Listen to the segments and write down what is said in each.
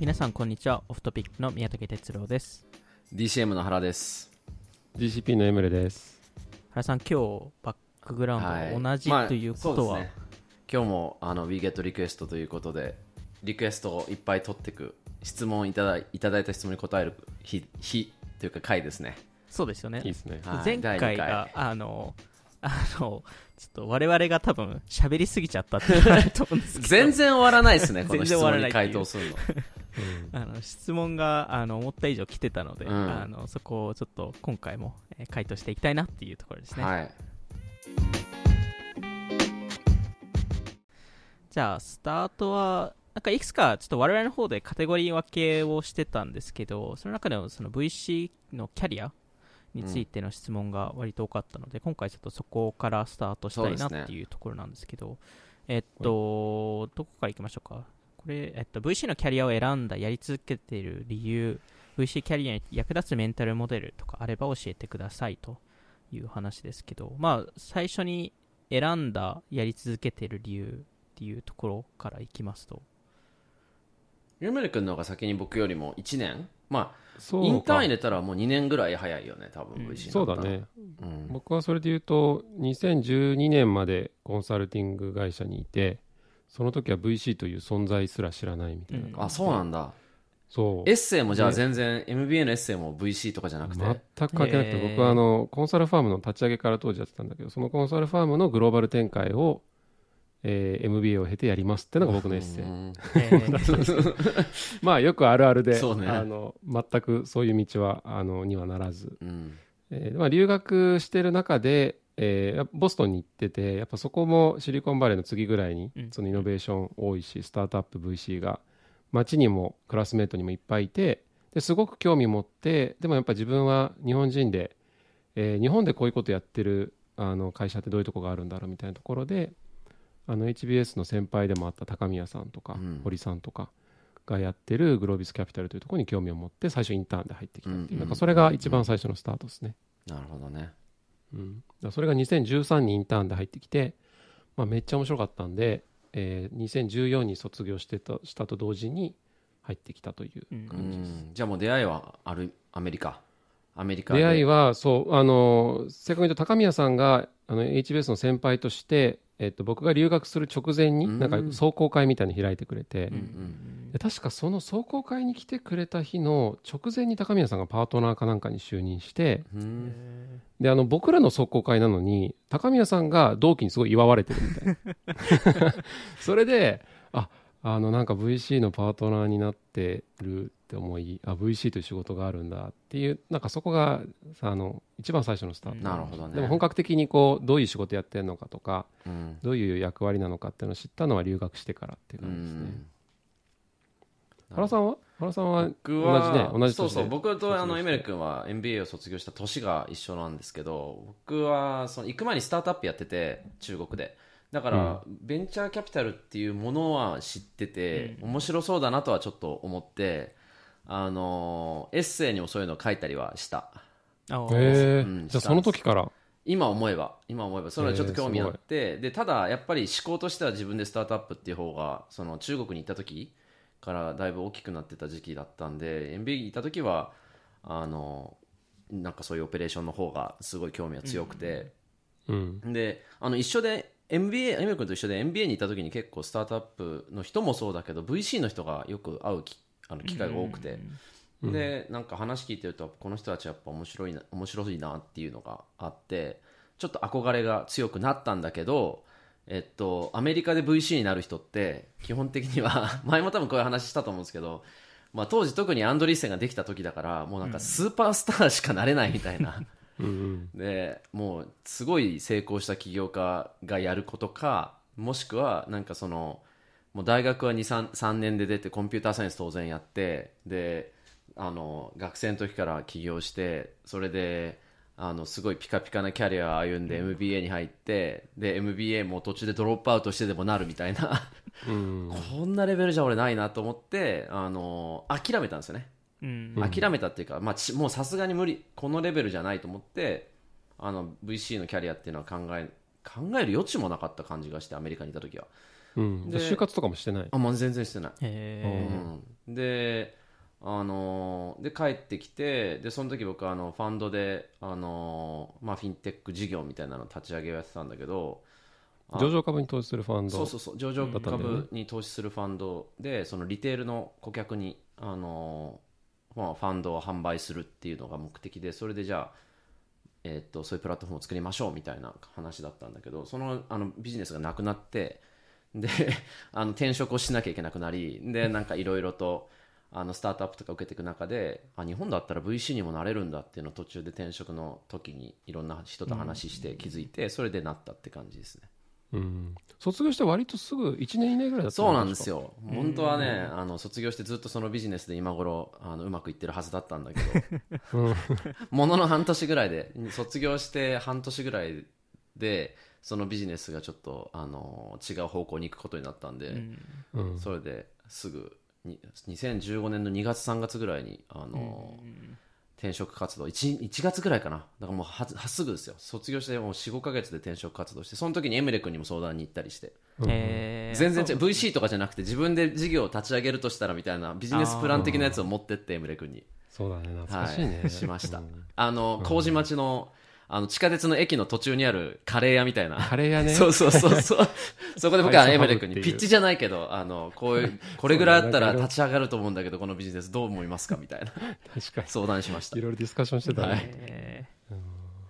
皆さんこんにちはオフトピックの宮武哲郎です DCM の原です。GCP のエムレです。原さん今日バックグラウンドが同じまあということは、そうですね今日もあの WeGet Request ということでリクエストをいっぱい取っていく質問いただいいただいた質問に答える日日というか回ですね。そうですよねいいですね。はい前回第が二あの あのちょっと我々が多分喋りすぎちゃったって言われると思うんですけど全然終わらないですね、この質全然終わら問に回答するの。あの質問があの思った以上来てたので、うん。あのそこをちょっと今回も、えー回答していきたいなっていうところですね、はい。じゃあスタートはなんかいくつかちょっと我々の方でカテゴリー分けをしてたんですけどその中でもその VC のキャリアについての質問が割と多かったので、今回ちょっとそこからスタートしたいなっていうところなんですけどえっとどこからいきましょうか？これ、えっと、VC のキャリアを選んだやり続けている理由 VC キャリアに役立つメンタルモデルとかあれば教えてくださいという話ですけどまあ最初に選んだやり続けている理由っていうところからいきますと。ゆめるくんの方が先に僕よりも1年？まあ、インターン入れたらもう2年ぐらい早いよね、多分うん。VC そうだね。うん。僕はそれで言うと、2012年までコンサルティング会社にいて、その時は VC という存在すら知らないみたいな感じで、あ、そうなんだ。そう。エッセイもじゃあね全然、MBA のエッセイも VC とかじゃなくて？全く関係なくて、僕はあのコンサルファームの立ち上げから当時やってたんだけど、そのコンサルファームのグローバル展開を、えー MBA を経てやりますってのが僕のエッセイ。まあよくあるあるで、ねあの全くそういう道はあのにはならず、うん。えーまあ、留学してる中で、えーボストンに行っててやっぱそこもシリコンバレーの次ぐらいにうんそのイノベーション多いしスタートアップ VC が街にもクラスメートにもいっぱいいてですごく興味持ってでもやっぱ自分は日本人で、えー日本でこういうことやってるあの会社ってどういうとこがあるんだろうみたいなところであの HBS の先輩でもあった高宮さんとか、うん堀さんとかがやってるグロービスキャピタルというところに興味を持って最初インターンで入ってきたっていう、うんなんかそれが一番最初のスタートですね。なるほどね。うん、だそれが2013にインターンで入ってきて、まあ、めっちゃ面白かったんで、えー2014に卒業してたしたと同時に入ってきたという感じです。ん。じゃあもう出会いはある、アメリカ？アメリカで。出会いはそうあの正確に言うと高宮さんがあの HBS の先輩として、えっと僕が留学する直前にうん。なんか壮行会みたいに開いてくれて、うんうんで確かその壮行会に来てくれた日の直前に高宮さんがパートナーかなんかに就任してうん。であの僕らの壮行会なのに高宮さんが同期にすごい祝われてるみたいな。それでああのなんか VC のパートナーになってるって思いあ VC という仕事があるんだっていうなんかそこがさあの一番最初のスタート、なるほどね。でも本格的にこうどういう仕事やってるのかとかうん。どういう役割なのかっていうのを知ったのは留学してからっていうう感じですね、ん。原さんは？原さんは僕は同じね。同じそうそう。僕とあのエメル君は MBA を卒業した年が一緒なんですけど僕はその行く前にスタートアップやってて中国で。だから、ベンチャーキャピタルっていうものは知ってて、面白そうだなとはちょっと思ってあのエッセイにもそういうのを書いたりはした。へえうんじゃあその時から？今思えば。今思えば。それはちょっと興味あって、でただやっぱり思考としては自分でスタートアップっていう方がその中国に行った時からだいぶ大きくなってた時期だったんで MBA に行った時はあのなんかそういうオペレーションの方がすごい興味が強くて、うんであの一緒で MBA エメル君と一緒で MBA に行った時に結構スタートアップの人もそうだけど VC の人がよく会うきあの機会が多くて、でなんか話聞いてるとこの人たちやっぱ面白いな面白いなっていうのがあってちょっと憧れが強くなったんだけどえっとアメリカで VC になる人って基本的には 前も多分こういう話したと思うんですけどまあ、当時特にアンドリーセンができた時だからもうなんかスーパースターしかなれないみたいな、うんうん。でもうすごい成功した起業家がやることかもしくはなんかそのもう大学は23 3年で出てコンピューターサイエンス当然やってであの学生の時から起業してそれであのすごいピカピカなキャリアを歩んで MBA に入ってで MBA も途中でドロップアウトしてでもなるみたいな。うん。こんなレベルじゃ俺ないなと思ってあの諦めたんですよね。うん。うん諦めたっていうか、まあ、ちもうさすがに無理。このレベルじゃないと思ってあの VC のキャリアっていうのは考え考える余地もなかった感じがしてアメリカにいた時はうん、で就活とかもしてない？あもう全然してない、へうん、であのーで帰ってきてでその時僕あのファンドであのーまあ、フィンテック事業みたいなの立ち上げをやってたんだけどあ上場株に投資するファンドそうそうそう。上場株に投資するファンドでそのリテールの顧客に、あのーまあ、ファンドを販売するっていうのが目的でそれでじゃあ、えーっとそういうプラットフォームを作りましょうみたいな話だったんだけどそのあのビジネスがなくなってで あの転職をしなきゃいけなくなりでなんかいろいろとあのスタートアップとか受けていく中であ日本だったら VC にもなれるんだっていうのを途中で転職の時にいろんな人と話して気づいてそれでなったって感じですね。うん、卒業して割とすぐ1年以内ぐらいだったそうなんですよ。よ本当はねあの卒業してずっとそのビジネスで今頃あのうまくいってるはずだったんだけど。ものの半年ぐらいで卒業して半年ぐらいでそのビジネスがちょっとあの違う方向に行くことになったんで、うん。それですぐに2015年の2月3月ぐらいにあの、転職活動 1, 1月ぐらいかな。だからもうははすぐですよ。卒業してもう45か月で転職活動してその時にエムレ君にも相談に行ったりして。え全然違う VC とかじゃなくて自分で事業を立ち上げるとしたらみたいなビジネスプラン的なやつを持ってってエムレ君に。そうだね懐かしいね、はい。しました。うん。あの麹町のあの地下鉄の駅の途中にあるカレー屋みたいな。カレー屋ね。そうそうそうそう。そこで僕はエムレ君にピッチじゃないけどあのこういう これぐらいあったら立ち上がると思うんだけどこのビジネスどう思いますかみたいな。確か相談しました。にいろいろディスカッションしてたね、はい。え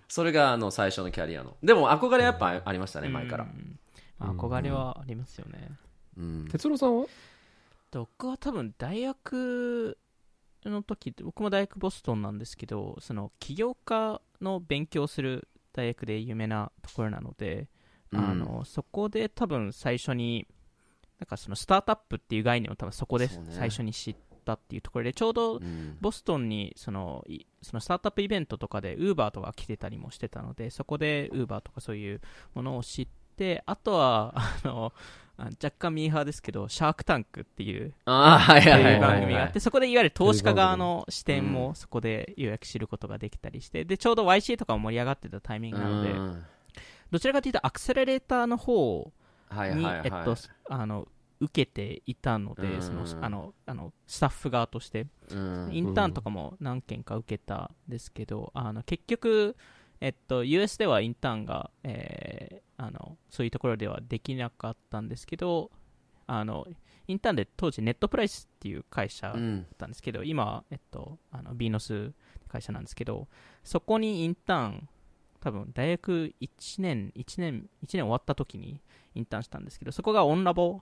それがあの最初のキャリアの。でも憧れやっぱありましたね前から。憧れはありますよね。うん。哲郎さんは？僕は多分大学の時僕も大学ボストンなんですけどその起業家の勉強する大学で有名なところなので、うん。あのそこで多分最初になんかそのスタートアップっていう概念を多分そこで最初に知ったっていうところでちょうどうん。ボストンにそのいそのスタートアップイベントとかでウーバーとか来てたりもしてたのでそこでウーバーとかそういうものを知ってあとはあのあ若干ミーハーですけどシャークタンクっていう番はい組があってそこでいわゆる投資家側の視点うもそこでようやく知ることができたりしてでちょうど YC とかも盛り上がってたタイミングなのでうん。どちらかというとアクセラレーターの方にえっとあの受けていたのうん。でそのあのあのスタッフ側として。うん。インターンとかも何件か受けたんですけど、あの結局、えっと、US ではインターンが、えーあのそういうところではできなかったんですけどあのインターンで当時ネットプライスっていう会社だったんですけど、今、えっと、あのビーノス会社なんですけどそこにインターン多分大学1年1年1年終わった時にインターンしたんですけどそこがオンラボ、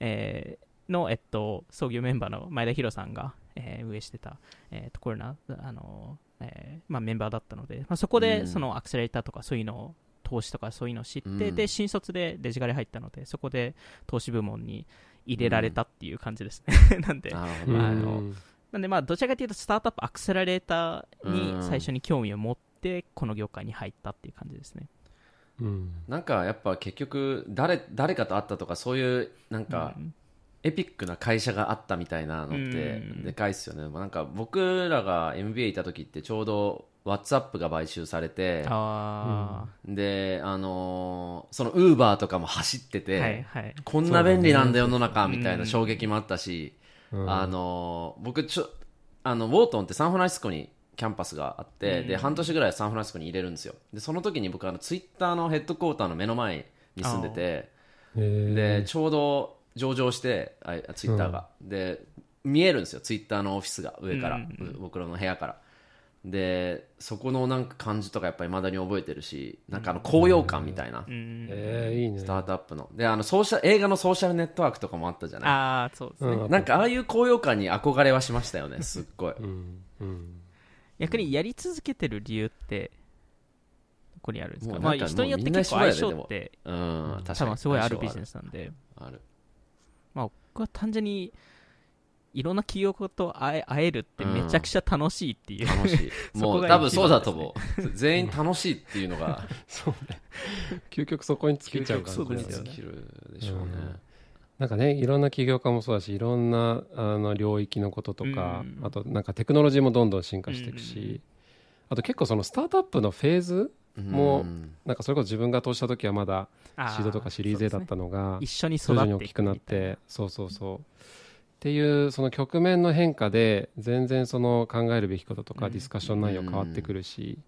えーの、えっと、創業メンバーの前田博さんが、えー運営してた、えーところな、あのえーまあ、メンバーだったので、まあ、そこうん。でそのアクセラレーターとかそういうのを投資とかそういうのを知って、うん。で新卒でデジカル入ったのでそこで投資部門に入れられたっていう感じですね、なんであのなんでまあどちらかというとスタートアップアクセラレーターうん。に最初に興味を持ってこの業界に入ったっていう感じですね、うん。なんかやっぱ結局誰誰かと会ったとかそういうなんかうんエピックな会社があったみたいなのってうん。でかいっすよね、なんか僕らが MBA いた時ってちょうど WhatsApp が買収されてあであのーその Uber とかも走ってあ、て、はいはい。こんな便利なんだ世の中みたいな衝撃もあったし、うん。あのー僕ちょあのウォートンってサンフランシスコにキャンパスがあって、で半年ぐらいサンフランシスコに入れるんですよ。でその時に僕あのツイッターのヘッドクォーターの目の前に住んでてでちょうど上場してあツイッターが、で見えるんですよツイッターのオフィスが上から、うん僕らの部屋から。でそこのなんか感じとかやっぱりまだに覚えてるしなんかあの高揚感みたいな、うんえーいいね。スタートアップの。であのソーシャ映画のソーシャルネットワークとかもあったじゃない？ああそうですね、うん。なんかああいう高揚感に憧れはしましたよねすっごい。うんうん。逆にやり続けてる理由ってどこにあるんですか？まあ人によって結構相性ってうん確かに。多分すごいある。ビジネスなんで。あるまあ僕は単純にいろんな企業と会え会えるってめちゃくちゃ楽しいっていう、楽しい。もう多分そうだと思う。全員楽しいっていうのが。そうね。究極そこに尽きちゃうから。究極そこにそうですよね。尽きるでしょうね。なんかねいろんな起業家もそうだしいろんなあの領域のこととか、うん。あとなんかテクノロジーもどんどん進化していくし、うん。あと結構そのスタートアップのフェーズもうんなんかそれこそ自分が投資した時はまだあシードとかシリーズ A だったのが一緒に育徐々に大きくなってそうそうそう。っていうその局面の変化で全然その考えるべきこととかうん。ディスカッション内容変わってくるし、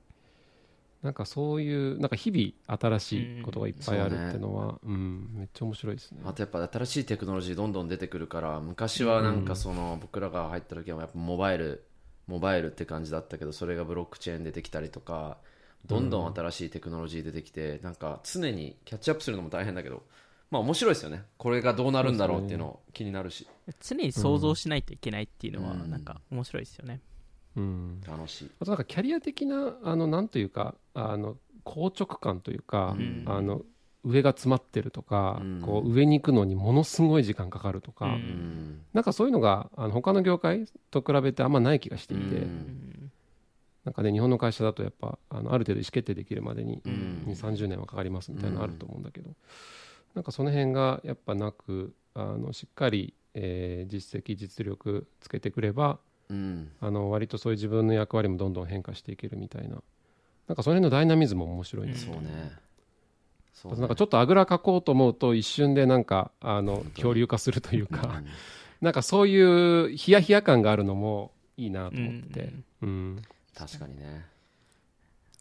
なんかそういうなんか日々新しいことがいっぱいあるっていうのは、うん。めっちゃ面白いですね。あとやっぱ新しいテクノロジーどんどん出てくるから昔はなんかその僕らが入った時はやっぱモバイルモバイルって感じだったけどそれがブロックチェーン出てきたりとかどんどん新しいテクノロジー出てきてなんか常にキャッチアップするのも大変だけどまあ面白いですよね。これがどうなるんだろうっていうの気になるし。常に想像しないといけないっていうのはうん。なんか面白いですよね、うん。楽しい。あとなんかキャリア的なあのなんというかあの硬直感というか、うん。あの上が詰まってるとか、うん。こう上に行くのにものすごい時間かかるとか、うんうん。なんかそういうのがあの他の業界と比べてあんまない気がしていて、うんうんなんかね日本の会社だとやっぱあのある程度意思決定できるまでにうん。2 3 0年はかかりますみたいなのあると思うんだけど、なんかその辺がやっぱなくあのしっかり、えー実績実力つけてくればうん。あの割とそういう自分の役割もどんどん変化していけるみたいな。なんかその辺のダイナミズムも面白いんですよ、そうね。そうね。なんかちょっとあぐらかこうと思うと一瞬でなんかあの恐竜化するというか、うんなんかそういうヒヤヒヤ感があるのもいいなと思って、うん確かにね。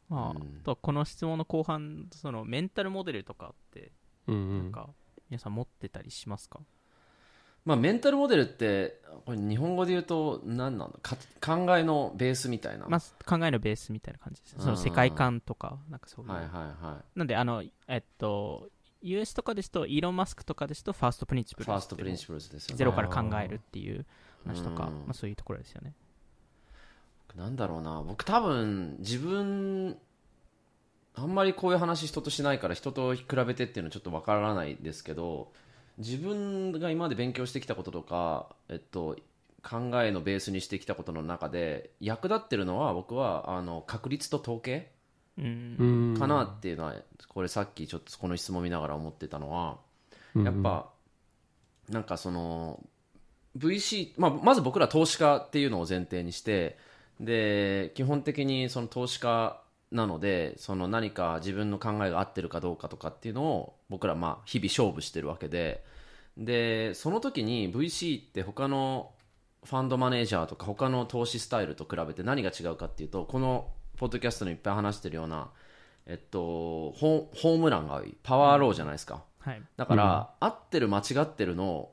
まあ、うん。あとはこの質問の後半そのメンタルモデルとかってうんうん。なんか皆さん持ってたりしますか、まあメンタルモデルってこれ日本語で言うと何なんだ？か考えのベースみたいな。まあ、考えのベースみたいな感じですその世界観とかなんかそういう、はいはいはなんであのえっと US とかですとイーロン・マスクとかですと first principle い first principles ですよね。ゼロから考えるっていう話とか、うん。まあ、そういうところですよねなんだろうな。僕多分自分あんまりこういう話人としないから人と比べてっていうのはちょっとわからないですけど自分が今まで勉強してきたこととか、えっと、考えのベースにしてきたことの中で役立ってるのは僕はあの確率と統計かなっていうのはこれさっきちょっとこの質問見ながら思ってたのはうんやっぱなんかその VC、まあ、まず僕ら投資家っていうのを前提にしてで基本的にその投資家なのでその何か自分の考えが合ってるかどうかとかっていうのを僕らまあ日々勝負してるわけで。でその時に VC って他のファンドマネージャーとか他の投資スタイルと比べて何が違うかっていうとこのポッドキャストにいっぱい話してるような、えっと、ホホームランが多い。パワーローじゃないですか、はい。だから、合ってる間違ってるの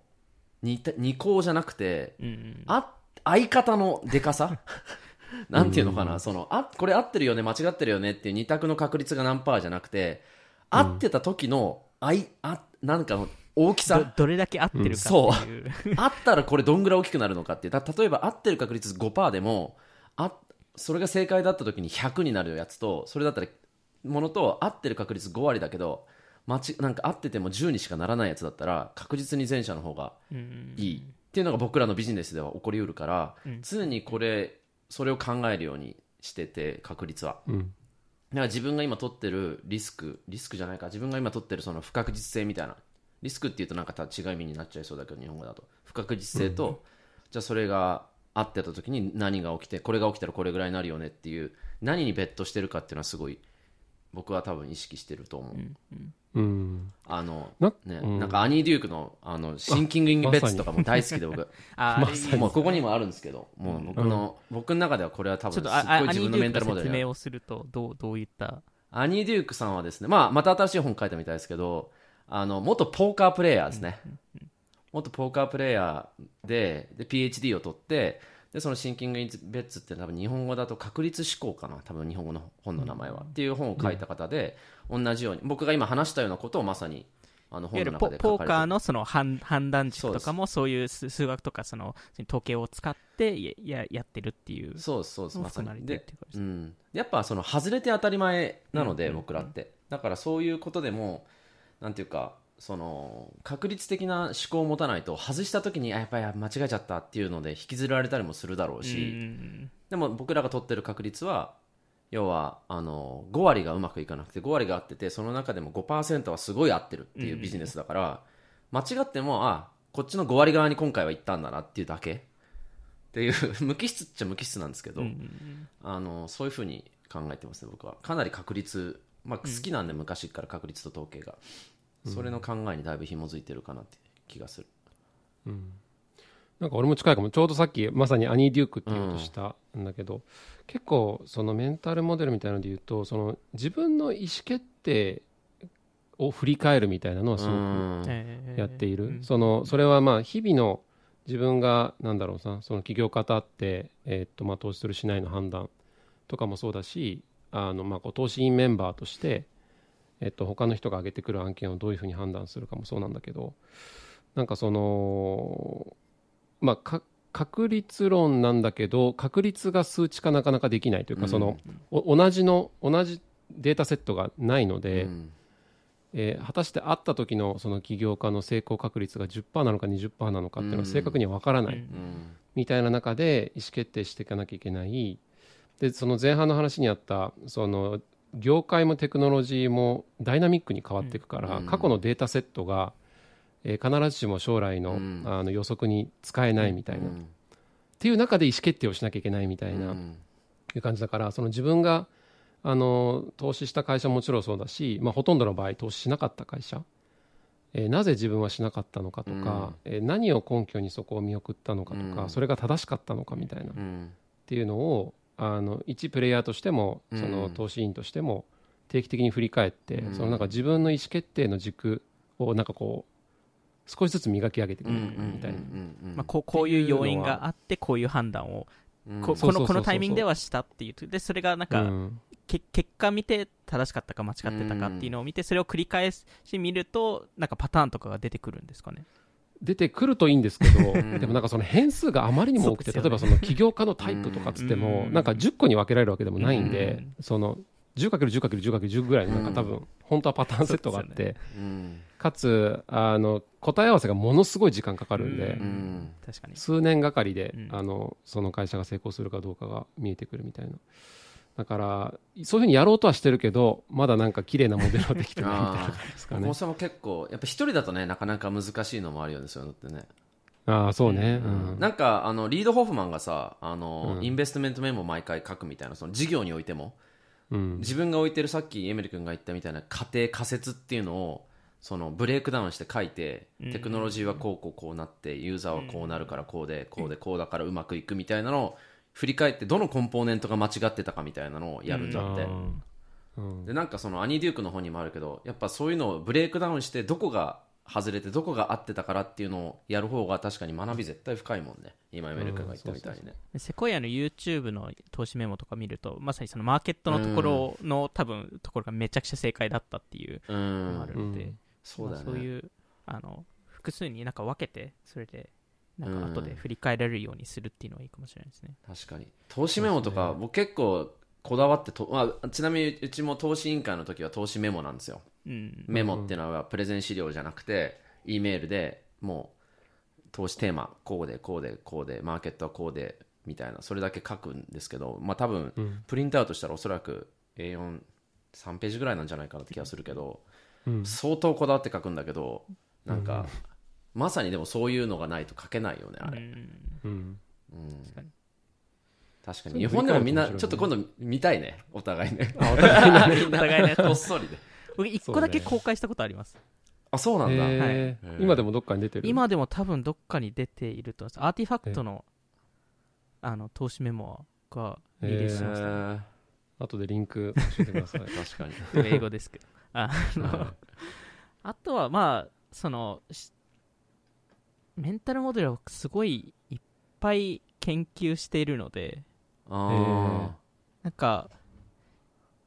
二た二項じゃなくてうんうん。あ相方のでかさ？なんていうのかな、そのあこれ合ってるよね間違ってるよねっていう二択の確率が何パーじゃなくて合ってた時のあいあなんかの大きどさ。どれだけ合ってるかっていう、あ ったらこれどんぐらい大きくなるのかっていう。だ例えば合ってる確率5%でもあそれが正解だった時に100になるやつとそれだったらものと合ってる確率5割だけど間違なんか合ってても10にしかならないやつだったら確実に前者の方がうん。いい。っていうのが僕らのビジネスでは起こりうるから、うん。常にこれそれを考えるようにしてて確率は。うん。だから自分が今取ってるリスクリスクじゃないか。自分が今取ってるその不確実性みたいな。リスクっていうとなんかた違う意味になっちゃいそうだけど日本語だと。不確実性と、じゃあそれが合ってた時に何が起きてこれが起きたらこれぐらいになるよねっていう何にベットしてるかっていうのはすごい僕は多分意識してると思う、うんあのなね、うん。なんかアニー・デュークのあのシンキング・イン・ベッツとかも大好きで僕ああれいいですねもうここにもあるんですけどもう僕の、僕の中ではこれは多分すごい自分のメンタルモデルにアニーデュークの説明をするとどうどういった？アニー・デュークさんはですね、まあ、また新しい本書いたみたいですけど、あの、元ポーカープレイヤーですね。元ポーカープレイヤーで、で、PhD を取って、で、そのシンキング・イン・ベッツって多分日本語だと確率思考かな、多分日本語の本の名前は。っていう本を書いた方で、同じように、僕が今話したようなことをまさに、あの本の中でポポーカーのその判判断軸とかもそういう数数学とかその統計を使ってやややってるっていうそうそうですまさに。でうん、やっぱその外れて当たり前なので、うん。僕らって。だからそういうことでもなんていうかその確率的な思考を持たないと外した時にあやっぱり間違えちゃったっていうので引きずられたりもするだろうし、うんでも僕らが取ってる確率は要はあの5割がうまくいかなくて5割が合っててその中でも5%はすごい合ってるっていうビジネスだから、間違ってもあこっちの5割側に今回は行ったんだなっていうだけ。っていう 無機質っちゃ無機質なんですけど、うんあのそういうふうに考えてますね僕は。かなり確率、まあ、好きなんで昔から確率と統計が、それの考えにだいぶ紐づいてるかなって気がする。なんか俺も近いかも。ちょうどさっきまさにアニー・デュークって言おうとしたんだけど、結構そのメンタルモデルみたいなので言うとその自分の意思決定を振り返るみたいなのはすごくやっている、うん。そのそれはまあ日々の自分がなんだろうさその起業家とあって、えーっとまあ投資するしないの判断とかもそうだしあのまあこう投資員メンバーとして、えっと他の人が挙げてくる案件をどういうふうに判断するかもそうなんだけどなんかそのまあか確率論なんだけど確率が数値化なかなかできないというか、うん。そのお同じの同じデータセットがないので、うん。えー果たして会った時のその起業家の成功確率が10%なのか20%なのかっていうのは正確には分からない、みたいな中で意思決定していかなきゃいけない。でその前半の話にあったその業界もテクノロジーもダイナミックに変わっていくから、うん。過去のデータセットが、えー必ずしも将来の,、うん。あの予測に使えないみたいな、っうん。ていう中で意思決定をしなきゃいけないみたいな、うん。いう感じだからその自分があの投資した会社ももちろんそうだし、まあ、ほとんどの場合投資しなかった会社、えーなぜ自分はしなかったのかとか、えー何を根拠にそこを見送ったのかとか、うん。それが正しかったのかみたいな、っうん。ていうのをあの一プレイヤーとしてもうん。その投資員としても定期的に振り返って、うん。そのなんか自分の意思決定の軸をなんかこう少しずつ磨き上げていくうんうんみたいな。まあ、こうこういう要因があってこういう判断をうん。ここのこのタイミングではしたっていうでそれがなんか、うん。け結果見て正しかったか間違ってたかっていうのを見てそれを繰り返し見るとなんかパターンとかが出てくるんですかね出てくるといいんですけど、ん。でもなんかその変数があまりにも多くて、例えばその起業家のタイプとかっつっても、うん。なんか10個に分けられるわけでもないんで、うん。その 10×10×10×10 ぐらいのなんか多分、本当はパターンセットがあって、かつあの答え合わせがものすごい時間かかるんで、数年がかりで、うん。あのその会社が成功するかどうかが見えてくるみたいな。だからそういうふうにやろうとはしてるけどまだなんか綺麗なモデルはできてないみたいな感じですかね。僕も。それも結構やっぱ一人だとねなかなか難しいのもあるよねそういうのってね。ああそうね、うん。なんかあのリード・ホフマンがさあの、うん。インベストメントメモを毎回書くみたいなその事業においてもうん。自分が置いてるさっきエミリ君が言ったみたいな仮定仮説っていうのをそのブレイクダウンして書いてうん。テクノロジーはこうこうこうなってユーザーはこうなるからこうでこうでこうだからうまくいくみたいなのを振り返ってどのコンポーネントが間違ってたかみたいなのをやるんだって、うん。うんでなんかそのアニー・デュークの本にもあるけどやっぱそういうのをブレイクダウンしてどこが外れてどこが合ってたからっていうのをやる方が確かに学び絶対深いもんね。今エメリカが言ったみたいにね。セコイアの YouTube の投資メモとか見るとまさにそのマーケットのところの、多分ところがめちゃくちゃ正解だったっていううのもあんるので、うん。そうだよねまあそういうあの複数になんか分けてそれでなんかうん。後で振り返られるようにするっていうのはいいかもしれないですね、確かに。投資メモとか僕結構こだわってと、まあ、ちなみにうちも投資委員会の時は投資メモなんですよ。うん。メモっていうのはプレゼン資料じゃなくて E メールでもう投資テーマこうでこうでこうでマーケットはこうでみたいなそれだけ書くんですけどまあ多分うん。プリントアウトしたらおそらく A43 ページぐらいなんじゃないかなって気がするけどうん。相当こだわって書くんだけどなんかまさにでもそういうのがないと書けないよねあれ、うん。確かに。確かに日本でもみんなちょっと今度見たいね。お互いね。あお互いにお互いね こっそりで。僕一個だけ公開したことあります、あそうなんだ、はい。今でもどっかに出てる？今でも多分どっかに出ていると思います。アーティファクトのあの投資メモがリリースしました、へ後でリンク教えてください。ー 確かに。英語ですけど。あのあとはまあそのしメンタルモデルをすごいいっぱい研究しているのであなんか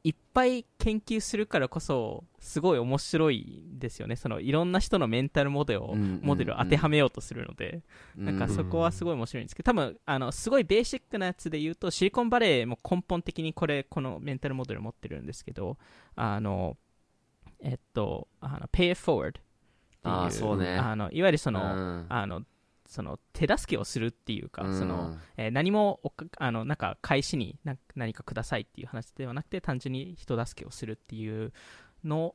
いっぱい研究するからこそすごい面白いんですよね。そのいろんな人のメンタルモデルを、うんうんうんモデルを当てはめようとするので、ーなんかうん。そこはすごい面白いんですけど多分あのすごいベーシックなやつで言うとシリコンバレーも根本的にこれこのメンタルモデルを持ってるんですけどあのえっとあの Pay it forward っていう。あーそうね。あのいわゆるその,、うん。あのその手助けをするっていうか、うん。そのえー何もあのなんか返しにな何かくださいっていう話ではなくて単純に人助けをするっていうの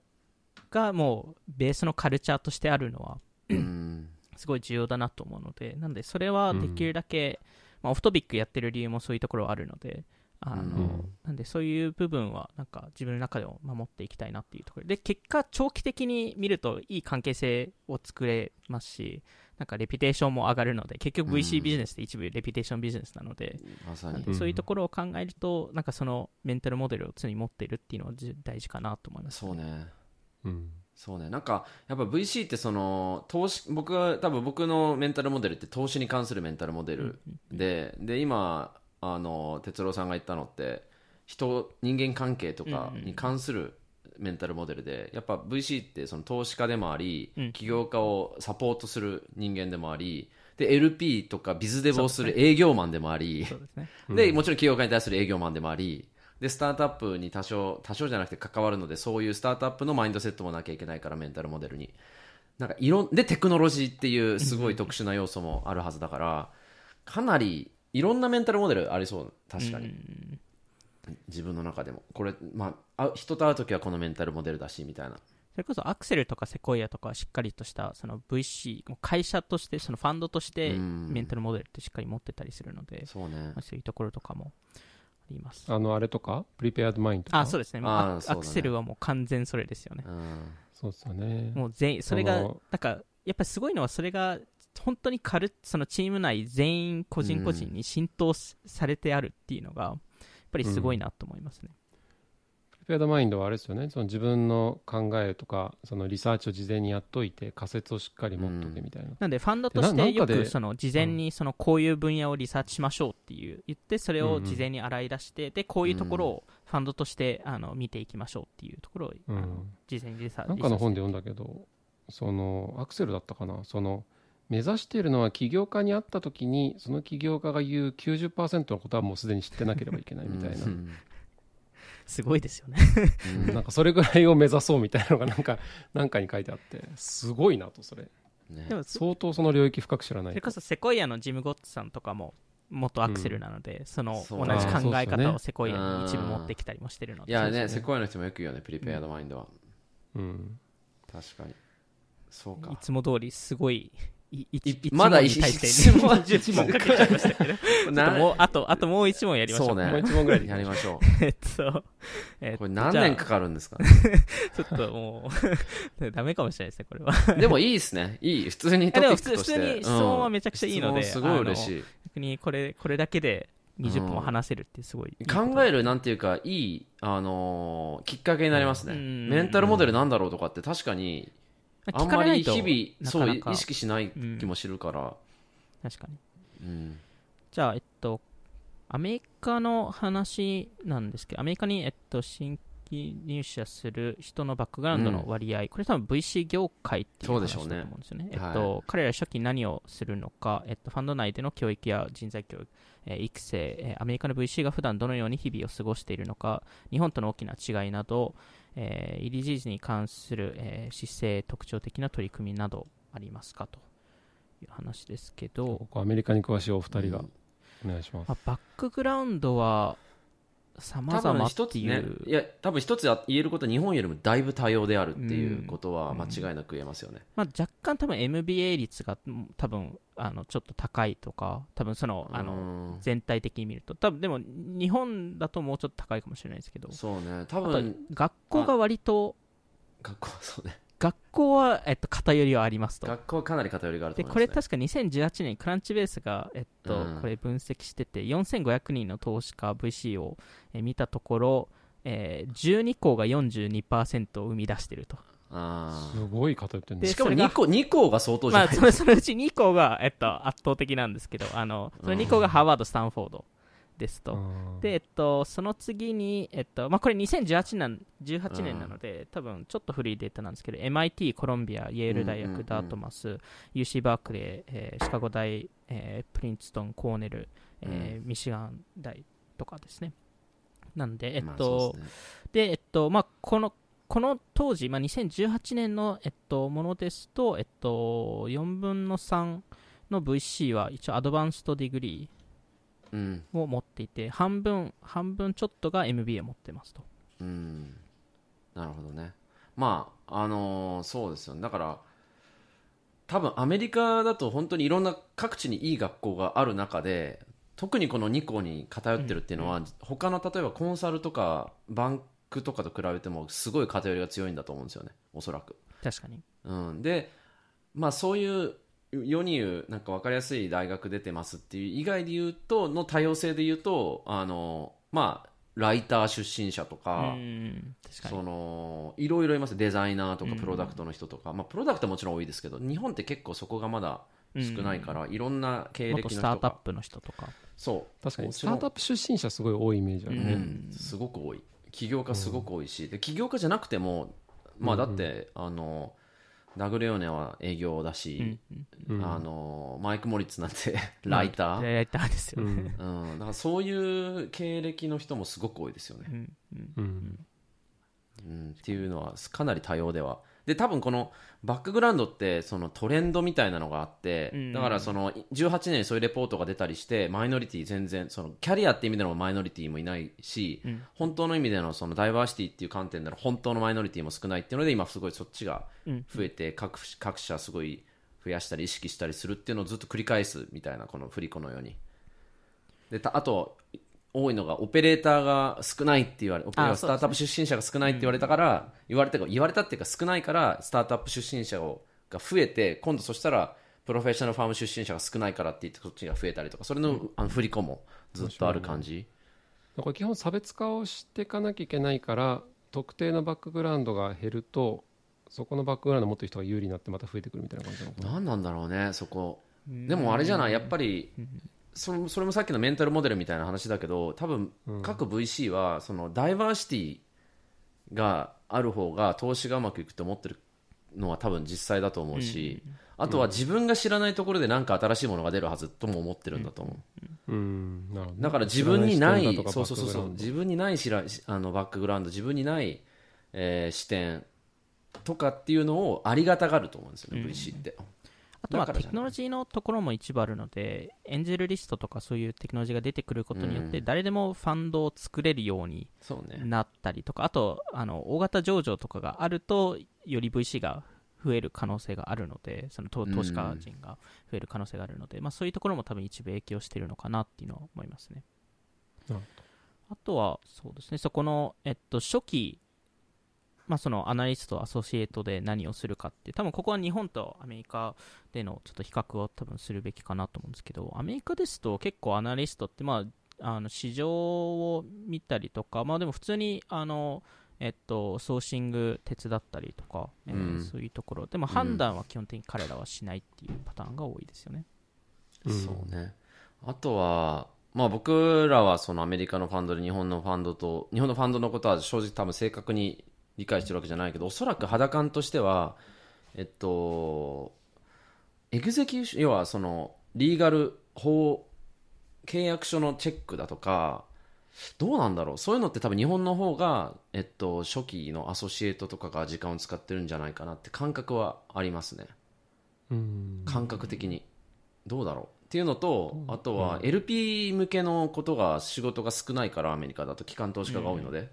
がもうベースのカルチャーとしてあるのはうん。すごい重要だなと思うのでなのでそれはできるだけ、まあ、オフトビックやってる理由もそういうところはあるのであの、うん。なんでそういう部分はなんか自分の中でも守っていきたいなっていうところで結果長期的に見るといい関係性を作れますしなんかレピュテーションも上がるので結局うん。VC ビジネスって一部レピュテーションビジネスなので,、まさに。なんでそういうところを考えるとなんかそのメンタルモデルを常に持っているっていうのはじ大事かなと思います、そうね。うん。そうね。なんかやっぱ VC ってその投資僕は多分僕のメンタルモデルって投資に関するメンタルモデルでで今あの哲郎さんが言ったのって人人間関係とかに関するメンタルモデルでやっぱ VC ってその投資家でもありうん。起業家をサポートする人間でもありで LP とかビズデブをする営業マンでもありですね。でもちろん起業家に対する営業マンでもありでスタートアップに多少多少じゃなくて関わるのでそういうスタートアップのマインドセットもなきゃいけないからメンタルモデルに。なんかいろんでテクノロジーっていうすごい特殊な要素もあるはずだからかなりいろんなメンタルモデルありそう。確かに、うん。自分の中でも。これまああ人と会う時はこのメンタルモデルだしみたいな。それこそアクセルとかセコイアとかはしっかりとしたその VC 会社としてそのファンドとしてうん。メンタルモデルってしっかり持ってたりするので、そうね。まあ、そういうところとかもあります。あのあれとか？プリペアドマインとか？あそうですね。もうアあアクセルはもう完全それですよね。うん。そうですよね。もう全員それがなんかやっぱりすごいのはそれが本当にカルそのチーム内全員個人個人に浸透しされてあるっていうのがやっぱりすごいなと思いますね、プリペアドマインドはあれですよね。その自分の考えとかそのリサーチを事前にやっといて仮説をしっかり持っとけみたいな、なんでファンドとしてよくその事前にそのこういう分野をリサーチしましょうっていう言ってそれを事前に洗い出してでこういうところをファンドとしてあの見ていきましょうっていうところを事前にリサーチなんかの本で読んだけどそのアクセルだったかな。その目指しているのは起業家に会った時にその起業家が言う90%のことはもうすでに知ってなければいけないみたいな、うん。すごいですよね。うん。なんかそれぐらいを目指そうみたいなのがなんかなんかに書いてあってすごいなとそれ。ね。でもそ相当その領域深く知らないそれこそセコイアのジム・ゴッツさんとかも元アクセルなので、その同じ考え方をセコイアに一部持ってきたりもしてるので。いやねねセコイアの人もよく言うよねプリペアドマインドは、うん。確かに。そうか。いつも通りすごいまだ一問10問かけちゃいましたけどもうあとあともう一問やりましょう。そうね。もう一問ぐらいでいきましょう。やりましょえっと、えっとうこれ何年かかるんですか ちょっともう ダメかもしれないですねこれは。でもいいですね。いい。普通にトピッでも普通普クとして通に質問はめちゃくちゃいいので、すごい嬉しい。逆にこれこれだけで20分も話せるってすごいいいこと。考えるなんていうかいい、あのーきっかけになりますね、うん。メンタルモデルなんだろうとかって確かにあんまり日々意識しない気もするから、確かに。うん。じゃあ、えっと、アメリカの話なんですけど、アメリカに、えっと、新規入社する人のバックグラウンドの割合、これ多分 VC 業界っていう話だと思うんですよね。えはい。っと、彼ら初期に何をするのか、えっと、ファンド内での教育や人材教育、えー育成、えーアメリカの VC が普段どのように日々を過ごしているのか、日本との大きな違いなど、えー、イリジーズに関する、えー姿勢、特徴的な取り組みなどありますかという話ですけど、アメリカに詳しいお二人がうん。お願いします、まあ、バックグラウンドは様多分々っ一つねていう、いや多分一つ言えることは日本よりもだいぶ多様であるっていうことは間違いなく言えますよね、まあ、若干多分 MBA 率がうん多分あのちょっと高いとか多分そのあのうん全体的に見ると。多分でも日本だともうちょっと高いかもしれないですけど。そうね。多分学校が割と学校そうね学校は、えっと、偏りはありますと。学校はかなり偏りがあるとで思います、ね、これ確か2018年にクランチベースが、えっとうん。これ分析してて4500人の投資家 VC を、えー見たところ、えー12校が42%を生み出していると。あすごい偏ってるんでですしかもそれが2個2個が相当じゃまあ、ない、そのそのうち2校が、えっと、圧倒的なんですけど、あのその2校がハーバード、スタンフォードですと。で、えっと、その次に、えっとまあ、これ2018年 ,18 年なので、多分ちょっと古いデータなんですけど、MIT、コロンビア、イェール大学、ダートマス、UC バークレー、えーシカゴ大、えープリンストン、コーネル、えーミシガン大とかですね。なんで、えっまあと、そうですね。で、えっと、まあ、この、この当時、まあ、2018年の、えっと、ものですと、えっと、4分の3の VC は一応アドバンストディグリうんーを持っていて、半分、半分ちょっとが MBA 持ってますと。うん。なるほどね。まああのーそうですよね。だから多分アメリカだと本当にいろんな各地にいい学校がある中で特にこの2個に偏ってるっていうのは、他の例えばコンサルとかバンクとかと比べてもすごい偏りが強いんだと思うんですよね。おそらく、確かに。うん、でまあそういう世に言うなんか分かりやすい大学出てますっていう以外で言うとの多様性で言うとあのまあライター出身者とか、そのいろいろいますデザイナーとかプロダクトの人とか、まあ、プロダクトはもちろん多いですけど日本って結構そこがまだ少ないから、いろんな経歴の人スタートアッがプの人とか。そう。確かに。スタートアップ出身者すごい多いイメージあるね、うん。すごく多い。起業家すごく多いし、で起業家じゃなくてもまあだって、あのダグレオネは営業だし、うんあのマイク・モリッツなんてライター、ライターですよね、うん。うん、だからそういう経歴の人もすごく多いですよね、うんうん。うん。うん、っていうのはかなり多様ではで多分このバックグラウンドってそのトレンドみたいなのがあって、うん。だからその18年にそういうレポートが出たりしてマイノリティ全然そのキャリアって意味でのマイノリティもいないし、うん。本当の意味でのそのダイバーシティっていう観点での本当のマイノリティも少ないっていうので今すごいそっちがうん。増えて各各社すごい増やしたり意識したりするっていうのをずっと繰り返すみたいなこの振り子のように。でたあと多いのがオペレーターが少ないって言われオペレータースタートアップ出身者が少ないって言われたから、言われた言われたっていうか少ないからスタートアップ出身者をが増えて今度そしたらプロフェッショナルファーム出身者が少ないからって言ってそっちが増えたりとかそれの,、あの振り子もずっとある感じ、これ基本差別化をしていかなきゃいけないから特定のバックグラウンドが減るとそこのバックグラウンドを持ってる人が有利になってまた増えてくるみたいな感じなの何なんだろうねそこ。でもあれじゃない？やっぱりそれそれもさっきのメンタルモデルみたいな話だけど多分各 VC はそのダイバーシティがある方が投資がうまくいくと思ってるのは多分実際だと思うし、あとは自分が知らないところで何か新しいものが出るはずとも思ってるんだと思う、うん。なるほどねだから自分にないそうそうそうそう。自分にないしらあのバックグラウンド自分にない、えー視点とかっていうのをありがたがると思うんですよね、VC ってあとはテクノロジーのところも一部あるのでエンジェルリストとかそういうテクノロジーが出てくることによって誰でもファンドを作れるようになったりとかあとあの大型上場とかがあるとより VC が増える可能性があるのでその投投資家人が増える可能性があるので、まあ、そういうところも多分一部影響しているのかなっていうのは思いますね。あとはそうですね。そこの、えっと、初期まあ、そのアナリスト、アソシエイトで何をするかって、多分ここは日本とアメリカでのちょっと比較を多分するべきかなと思うんですけど、アメリカですと結構アナリストって、まあ、あの市場を見たりとか、まあでも普通に、あの、えっと、ソーシング手伝ったりとか、えーうん。そういうところ、でも判断は基本的に彼らはしないっていうパターンが多いですよね。うんそうね。あとはまあ僕らはそのアメリカのファンドで日本のファンドと日本のファンドのことは正直多分正確に理解してるわけじゃないけどおそらく肌感としてはえっとエグゼキューション要はそのリーガル法契約書のチェックだとかどうなんだろう。そういうのって多分日本の方が、えっと、初期のアソシエイトとかが時間を使ってるんじゃないかなって感覚はありますね。うん。感覚的に。どうだろう。っていうのとあとは LP 向けのことが仕事が少ないからアメリカだと機関投資家が多いので、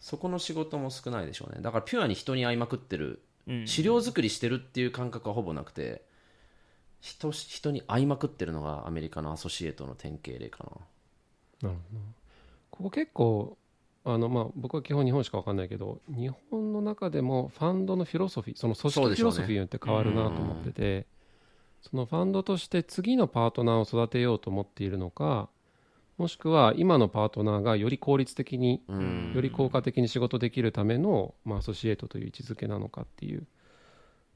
そこの仕事も少ないでしょうね。だからピュアに人に会いまくってる。うん。資料作りしてるっていう感覚はほぼなくて人人に会いまくってるのがアメリカのアソシエイトの典型例かな。なるほど。なここ結構あのまあ僕は基本日本しか分かんないけど日本の中でもファンドのフィロソフィーその組織フィロソフィーによって変わるなと思っててそのファンドとして次のパートナーを育てようと思っているのかもしくは今のパートナーがより効率的にうん。より効果的に仕事できるための、まあ、アソシエイトという位置づけなのかっていう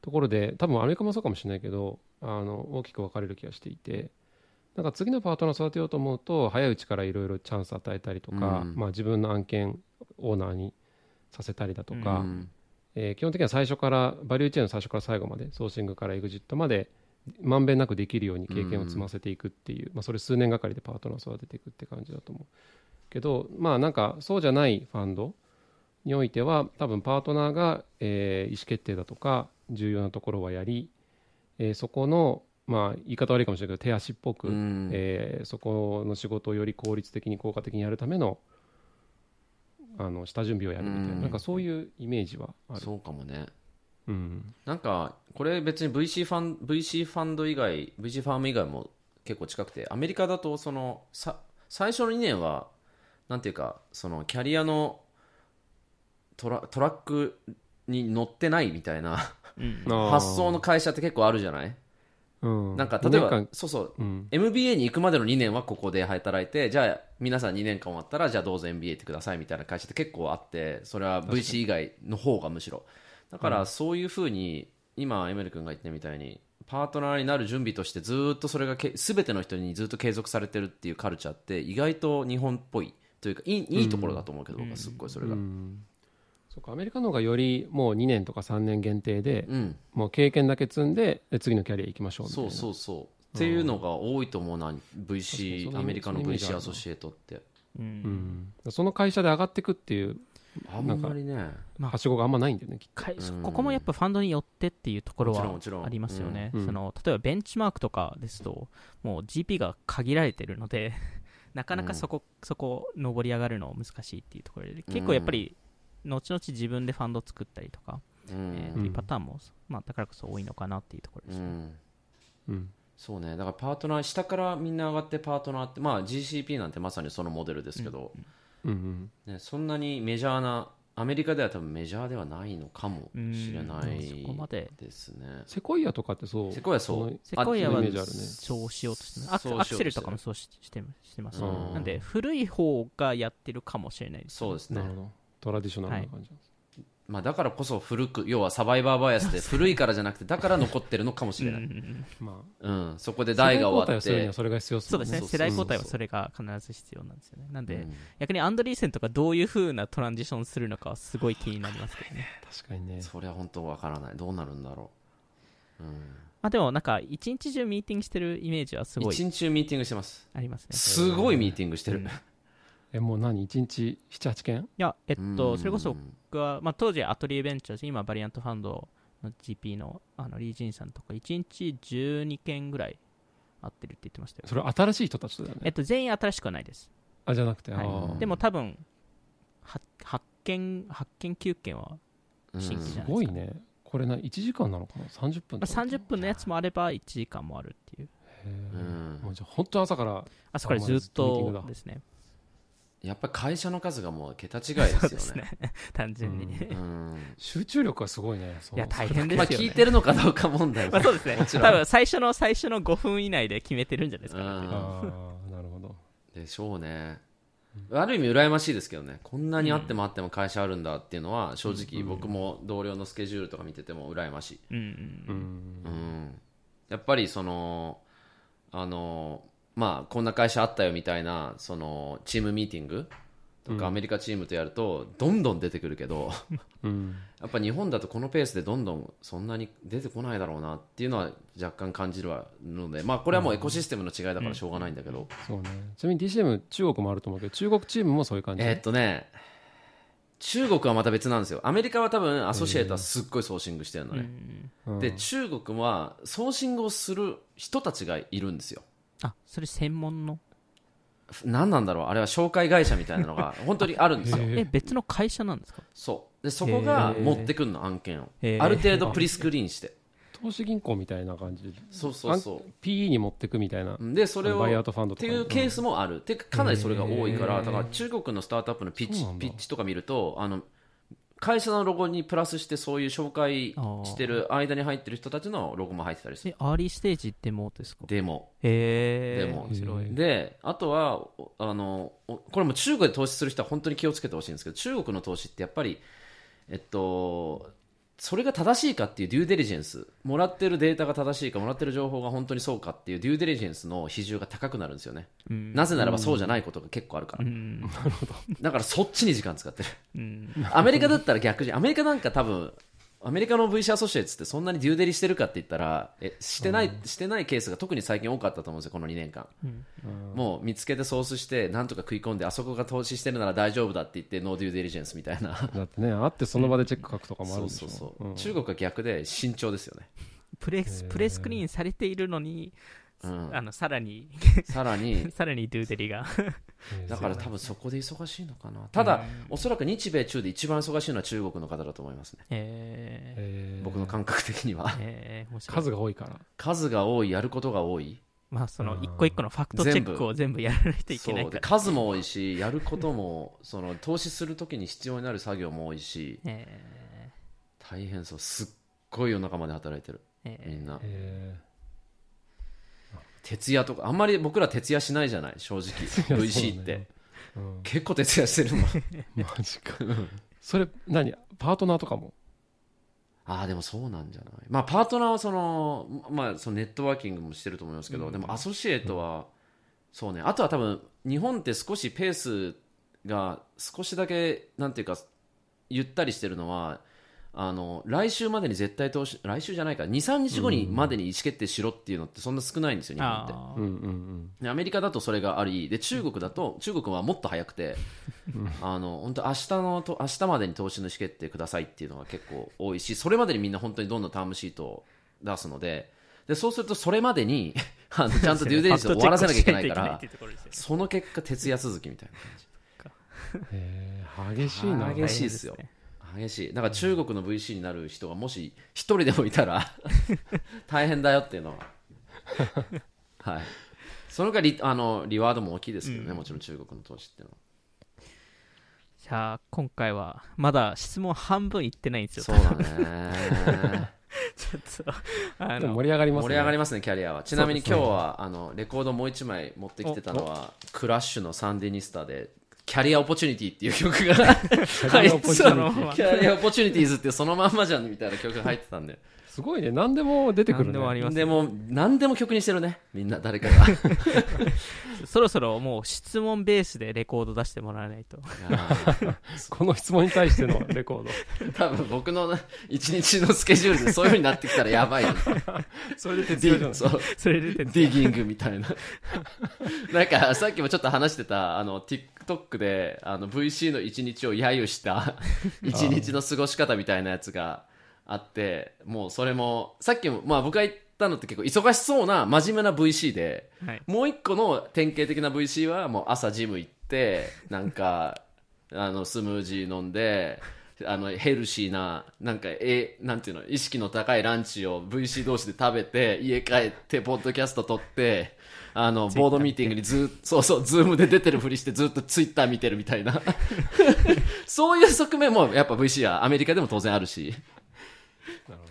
ところで多分アメリカもそうかもしれないけどあの大きく分かれる気がしていてなんか次のパートナーを育てようと思うと早いうちからいろいろチャンス与えたりとか、うん。まあ、自分の案件オーナーにさせたりだとか、うん。えー基本的には最初からバリューチェーンの最初から最後までソーシングからエグジットまでまんべんなくできるように経験を積ませていくっていう、まあ、それ数年がかりでパートナーを育てていくって感じだと思うけどまあなんかそうじゃないファンドにおいては多分パートナーが、えー意思決定だとか重要なところはやり、えーそこのまあ言い方悪いかもしれないけど手足っぽく、うん。えーそこの仕事をより効率的に効果的にやるためのあの下準備をやるみたいな,、うん。なんかそういうイメージはある。そうかもねうん。なんかこれ別に VC ファン VC ファンド以外 VC ファーム以外も結構近くてアメリカだとそのさ最初の2年はなんていうかそのキャリアのトラトラックに乗ってないみたいなうん。発想の会社って結構あるじゃない？うん。なんか例えばそうそう。うん。MBA に行くまでの2年はここで働いてじゃあ皆さん2年間終わったらじゃあどうぞ MBA 行ってくださいみたいな会社って結構あってそれは VC 以外の方がむしろだからそういうふうに今エメル君が言ったみたいにパートナーになる準備としてずっとそれがけ全ての人にずっと継続されてるっていうカルチャーって意外と日本っぽい。というかいいいいところだと思うけど、僕はすっごいそれが、うん。そうかアメリカの方がよりもう2年とか3年限定で、うん、もう経験だけ積んでで次のキャリア行きましょうみたいな。そうそうそう。っていうのが多いと思うな VC アメリカの VC アソシエイトって。うん。うん、その会社で上がっていくっていうあんまりね。まあはしごがあんまないんだよねきっと。かいうん。ここもやっぱファンドによってっていうところもちろんはもちろん。ありますよね、うん。その例えばベンチマークとかですともう GP が限られてるので なかなかそこ、そこ上り上がるの難しいっていうところで結構やっぱり後々自分でファンド作ったりとか、うん。えーっていうパターンも、まあ、だからこそ多いのかなっていうところですね、うん。うん。そうね。だからパートナー下からみんな上がってパートナーってまあ GCP なんてまさにそのモデルですけど、うんうん。ね、そんなにメジャーなアメリカでは多分メジャーではないのかもしれなうんいそこまで。ですね。セコイアとかってそう。セコイアそう。のセコイアはね。そうしようとしてますアクそうしようとしてる。アクセルとかもそうししてしてます、うん。なんで古い方がやってるかもしれないですそうですね。なるほど。トラディショナルな感じなんです、まあ、だからこそ古く要はサバイバーバイアスで古いからじゃなくてだから残ってるのかもしれない、まうん、そこであ代が終わっ世代交代をするにてはそれが必要そうですね。世代交代はそれが必ず必要なんですよね。なんで、うん。逆にアンドリーセンとかどういう風なトランジションするのかはすごい気になりますけどね。確かにね。それは本当わからない。どうなるんだろう、うん、まあでもなんか一日中ミーティングしてるイメージはすごい。一日中ミーティングしてます。ありますね。すごいミーティングしてる、うん。いえもう何？1日78件？やえっうん。とそれこそ僕は、まあ、当時アトリエベンチャーズ今バリアントファンドの GP のあのリー・ジンさんとか1日12件ぐらい会ってるって言ってましたよそれは新しい人たちだよね。えっと全員新しくはないです、あじゃなくて、はい。でも多分は発見発見9件はうん。新規じゃすごいね。これな1時間なのかな？30分まあ、30分のやつもあれば1時間もあるっていう。へー。うんもうじゃあ本当朝からあそこからずっとですねやっぱり会社の数がもう桁違いですそうよですね。ね単純に、うん。うん集中力がすごいね。いや大変ですまあよね、聞いてるのかどうか問題まあそうですね。多分最初の最初の5分以内で決めてるんじゃないですか、うん。ああなるほど。でしょうね。ある意味羨ましいですけどね。こんなにあってもあっても会社あるんだっていうのは正直僕も同僚のスケジュールとか見てても羨ましい、うんうんうん。うん、やっぱりそのあのまあこんな会社あったよみたいなそのチームミーティングとかアメリカチームとやるとどんどん出てくるけどうん。やっぱ日本だとこのペースでどんどんそんなに出てこないだろうなっていうのは若干感じるのでまあこれはもうエコシステムの違いだからしょうがないんだけど、そうね。ちなみに DCM 中国もあると思うけど中国チームもそういう感じ？えーっとね中国はまた別なんですよ。アメリカは多分アソシエイトはすっごいソーシングしてるのね、うん。で中国はソーシングをする人たちがいるんですよあそれ専門の？何なんだろう？あれは紹介会社みたいなのが 本当にあるんですよ。え別の会社なんですか？そう。でそこが持ってくるの案件を。ある程度 pre-screen して。投資銀行みたいな感じそうそうそあん PE に持ってくみたいな。うでそれをバイアウトファンドとか。ていうケースもある。てかかなりそれが多いからだから中国のスタートアップのピッチピッチとか見るとあの会社のロゴにプラスしてそういう紹介してる間に入ってる人たちのロゴも入ってたりする。えアーリーステージでもですか？でもへえでも面白い。であとはおあのおこれも中国で投資する人は本当に気をつけてほしいんですけど中国の投資ってやっぱりえっとそれが正しいかっていうデューデリジェンスもらってるデータが正しいかもらってる情報が本当にそうかっていうデューデリジェンスの比重が高くなるんですよね、うん。なぜならばそうじゃないことが結構あるから、うん。だからそっちに時間使ってる。うん。アメリカだったら逆にアメリカなんか多分アメリカの VC アソシエイツってそんなにデューデリしてるかって言ったらえしてない、してないケースが特に最近多かったと思うんですよこの2年間。もう見つけてソースしてなんとか食い込んであそこが投資してるなら大丈夫だって言ってノーデューデリジェンスみたいな。だってね会ってその場でチェック書くとかもあるそうん。でしょそうそう、ん。中国は逆で慎重ですよね、プレスプレスクリーンされているのに、うん、あのさらに。さらに。さらにドゥーデリが。だから多分そこで忙しいのかな。ただ、おそらく日米中で一番忙しいのは中国の方だと思いますね。えへー。僕の感覚的には。ー、えー、数が多いから。数が多いやることが多い。まあそのうん。一個一個のファクトチェックを全部やらないといけないから、数も多いしやることもその投資するときに必要になる作業も多いし。え大変そう。すっごい夜中まで働いてる。みんな。え徹夜とかあんまり僕ら徹夜しないじゃない正直。や VC って。そうん。結構徹夜してるもん。マジか。それ何？パートナーとかも？ああでもそうなんじゃない。まあパートナーはその,、まあ、そのネットワーキングもしてると思いますけど、でもアソシエイトは、そうね。あとは多分日本って少しペースが少しだけなんていうかゆったりしてるのはあの来週までに絶対投資来週じゃないか。23日後にまでに意思決定しろっていうのってそんな少ないんですよ日本って。あうんうんうん。でアメリカだとそれがありで中国だと中国はもっと早くてあの本当明日のと明日までに投資の意思決定くださいっていうのが結構多いしそれまでにみんな本当にどんどんタームシートを出すのででそうするとそれまでに あのちゃんとデューデリンスを終わらせなきゃいけないからその結果徹夜続きみたいなへえ激しいな。激しいっすよ激しい。だから中国の VC になる人がもし一人でもいたら 大変だよっていうのは。はい。そのがリあのリワードも大きいですけどね、もちろん中国の投資っていうのは。じゃあ今回はまだ質問半分いってないんですよ。そうだね。ちょっとあの盛り上がりますね。盛り上がりますねキャリアは。ちなみに今日はあのレコードもう一枚持ってきてたのはクラッシュのサンディニスタで Career Opportunity っていう曲が。入ってた Career Opportunity その Career Opportunities ってそのまんまじゃんみたいな曲が入ってたんですごいね。何でも出てくる何でもあありますでも何でも曲にしてるね。みんな誰かが。い そろそろもう質問ベースでレコード出してもらわないと。この質問に対してのレコード。多分僕の一日のスケジュールでそういう風になってきたらやばいそれで徹デ夜じゃないィそう。それでディギングみたいな。なんかさっきもちょっと話してたあの TikTok であの VC の一日を揶揄した一日の過ごし方みたいなやつがあってもうそれもさっきも、まあ、僕が言ったのって結構忙しそうな真面目な VC ではい。もう一個の典型的な VC はもう朝ジム行ってなんか あのスムージー飲んであのヘルシーななんかえなんていうの意識の高いランチを VC 同士で食べて家帰ってポッドキャスト撮ってあのボードミーティングにずっそうそうズームで出てるふりしてずっとツイッター見てるみたいな。そういう側面もやっぱ VC はアメリカでも当然あるし。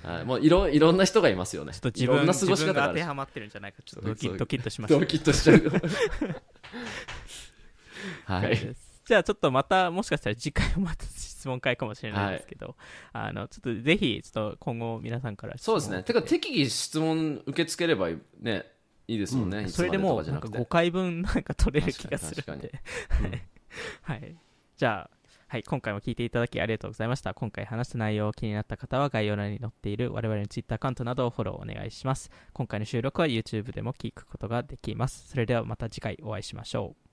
はい、もういろいろんな人がいますよね。ちょっと自いろん分な過ごし自分が当て方があるしはまってるんじゃないか。ちょっとドキッドキッとしましたドキッとしちゃう。はい。じゃあちょっとまたもしかしたら次回もまた質問会かもしれないですけど、あのちょっとぜひちょっと今後皆さんからそうですね。てか、適宜質問受け付ければいいね、いいですもんね。いつそれでまともうなんかかじゃなくて5回分なんか取れる気がするんで、はい、じゃあ、はい、今回も聞いていただきありがとうございました。今回話した内容を気になった方は概要欄に載っている我々の Twitter アカウントなどをフォローお願いします。今回の収録は YouTube でも聞くことができます。それではまた次回お会いしましょう。